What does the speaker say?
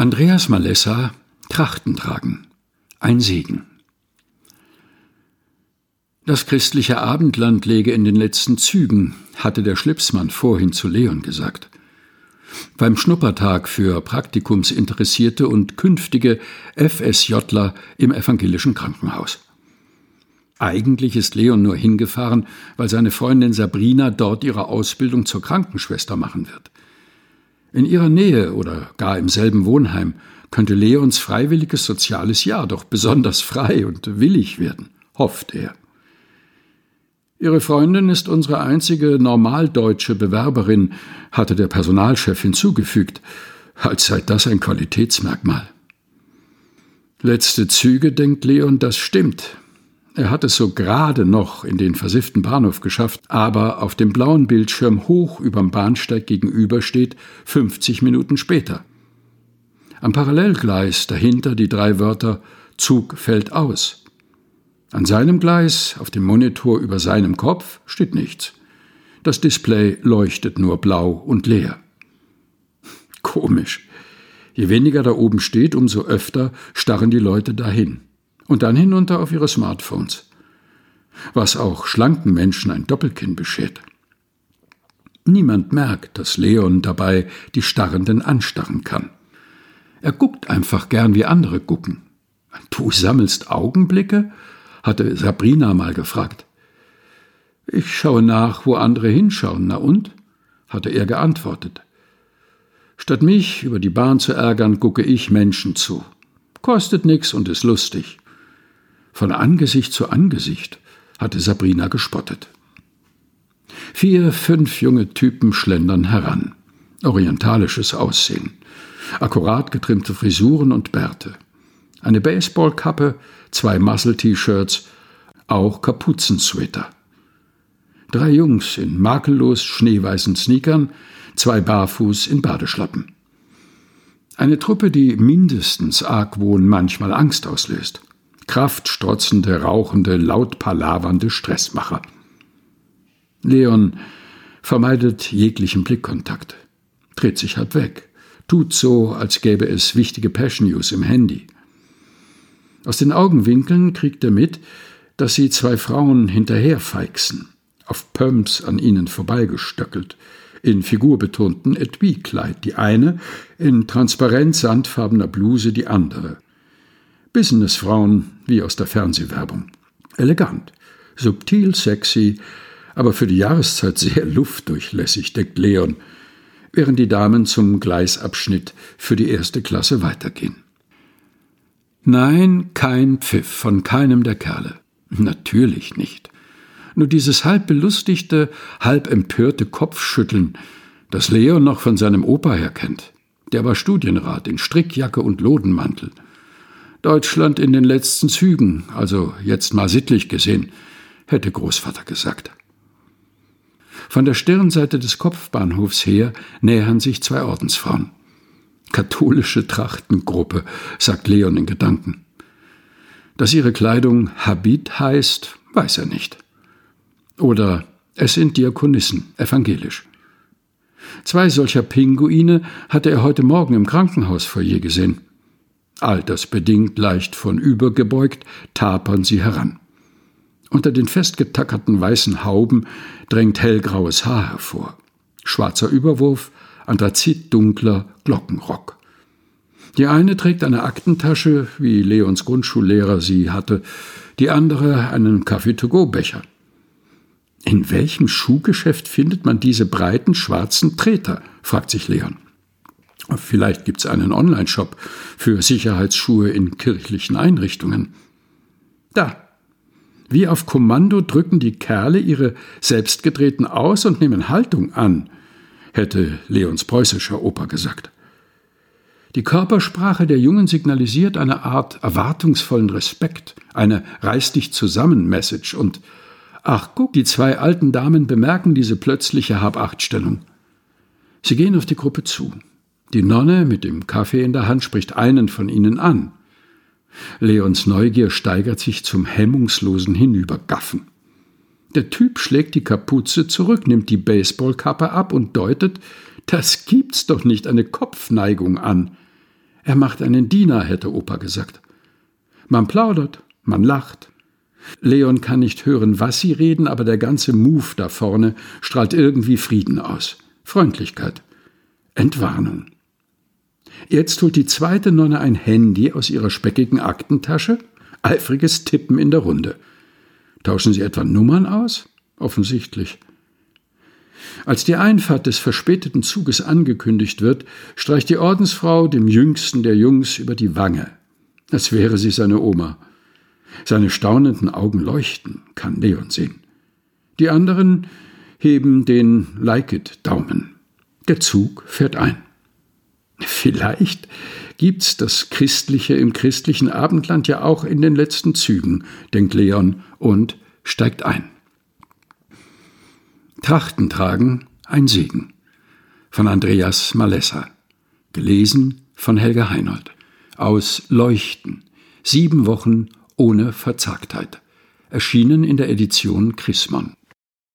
Andreas Malessa Trachten tragen. Ein Segen. Das christliche Abendland läge in den letzten Zügen, hatte der Schlipsmann vorhin zu Leon gesagt. Beim Schnuppertag für Praktikumsinteressierte und künftige FSJler im evangelischen Krankenhaus. Eigentlich ist Leon nur hingefahren, weil seine Freundin Sabrina dort ihre Ausbildung zur Krankenschwester machen wird. In ihrer Nähe oder gar im selben Wohnheim könnte Leons freiwilliges soziales Jahr doch besonders frei und willig werden, hofft er. Ihre Freundin ist unsere einzige normaldeutsche Bewerberin, hatte der Personalchef hinzugefügt, als sei das ein Qualitätsmerkmal. Letzte Züge, denkt Leon, das stimmt. Er hat es so gerade noch in den versifften Bahnhof geschafft, aber auf dem blauen Bildschirm hoch überm Bahnsteig gegenüber steht 50 Minuten später. Am Parallelgleis dahinter die drei Wörter Zug fällt aus. An seinem Gleis, auf dem Monitor über seinem Kopf, steht nichts. Das Display leuchtet nur blau und leer. Komisch. Je weniger da oben steht, umso öfter starren die Leute dahin und dann hinunter auf ihre Smartphones. Was auch schlanken Menschen ein Doppelkinn beschert. Niemand merkt, dass Leon dabei die Starrenden anstarren kann. Er guckt einfach gern, wie andere gucken. Du sammelst Augenblicke? hatte Sabrina mal gefragt. Ich schaue nach, wo andere hinschauen, na und? hatte er geantwortet. Statt mich über die Bahn zu ärgern, gucke ich Menschen zu. Kostet nix und ist lustig. Von Angesicht zu Angesicht hatte Sabrina gespottet. Vier, fünf junge Typen schlendern heran. Orientalisches Aussehen. Akkurat getrimmte Frisuren und Bärte. Eine Baseballkappe, zwei Muscle-T-Shirts, auch Kapuzensweater. Drei Jungs in makellos schneeweißen Sneakern, zwei barfuß in Badeschlappen. Eine Truppe, die mindestens Argwohn, manchmal Angst auslöst kraftstrotzende, rauchende, laut palavernde Stressmacher. Leon vermeidet jeglichen Blickkontakt, dreht sich halb weg, tut so, als gäbe es wichtige Passion News im Handy. Aus den Augenwinkeln kriegt er mit, dass sie zwei Frauen hinterherfeixen, auf Pumps an ihnen vorbeigestöckelt, in figurbetonten Etui-Kleid, die eine, in transparent sandfarbener Bluse die andere. Businessfrauen wie aus der Fernsehwerbung. Elegant, subtil, sexy, aber für die Jahreszeit sehr luftdurchlässig, deckt Leon, während die Damen zum Gleisabschnitt für die erste Klasse weitergehen. Nein, kein Pfiff von keinem der Kerle. Natürlich nicht. Nur dieses halb belustigte, halb empörte Kopfschütteln, das Leon noch von seinem Opa her kennt. Der war Studienrat in Strickjacke und Lodenmantel – Deutschland in den letzten Zügen, also jetzt mal sittlich gesehen, hätte Großvater gesagt. Von der Stirnseite des Kopfbahnhofs her nähern sich zwei Ordensfrauen. Katholische Trachtengruppe, sagt Leon in Gedanken. Dass ihre Kleidung Habit heißt, weiß er nicht. Oder es sind Diakonissen, evangelisch. Zwei solcher Pinguine hatte er heute Morgen im Krankenhausfoyer gesehen. Altersbedingt leicht von übergebeugt, tapern sie heran. Unter den festgetackerten weißen Hauben drängt hellgraues Haar hervor. Schwarzer Überwurf, anthrazitdunkler Glockenrock. Die eine trägt eine Aktentasche, wie Leons Grundschullehrer sie hatte, die andere einen Kaffee-to-go-Becher. In welchem Schuhgeschäft findet man diese breiten schwarzen Treter? fragt sich Leon. Vielleicht gibt es einen Online-Shop für Sicherheitsschuhe in kirchlichen Einrichtungen. Da. Wie auf Kommando drücken die Kerle ihre selbstgedrehten aus und nehmen Haltung an, hätte Leons preußischer Opa gesagt. Die Körpersprache der Jungen signalisiert eine Art erwartungsvollen Respekt, eine Reiß dich zusammen Message und ach guck, die zwei alten Damen bemerken diese plötzliche Habachtstellung. Sie gehen auf die Gruppe zu. Die Nonne mit dem Kaffee in der Hand spricht einen von ihnen an. Leons Neugier steigert sich zum hemmungslosen Hinübergaffen. Der Typ schlägt die Kapuze zurück, nimmt die Baseballkappe ab und deutet, das gibt's doch nicht, eine Kopfneigung an. Er macht einen Diener, hätte Opa gesagt. Man plaudert, man lacht. Leon kann nicht hören, was sie reden, aber der ganze Move da vorne strahlt irgendwie Frieden aus. Freundlichkeit. Entwarnung. Jetzt holt die zweite Nonne ein Handy aus ihrer speckigen Aktentasche. Eifriges Tippen in der Runde. Tauschen sie etwa Nummern aus? Offensichtlich. Als die Einfahrt des verspäteten Zuges angekündigt wird, streicht die Ordensfrau dem jüngsten der Jungs über die Wange, als wäre sie seine Oma. Seine staunenden Augen leuchten, kann Leon sehen. Die anderen heben den Like-it-Daumen. Der Zug fährt ein. Vielleicht gibt's das Christliche im christlichen Abendland ja auch in den letzten Zügen, denkt Leon und steigt ein. Trachten tragen, ein Segen. Von Andreas Malessa. Gelesen von Helga Heinold. Aus Leuchten. Sieben Wochen ohne Verzagtheit. Erschienen in der Edition Chrismon.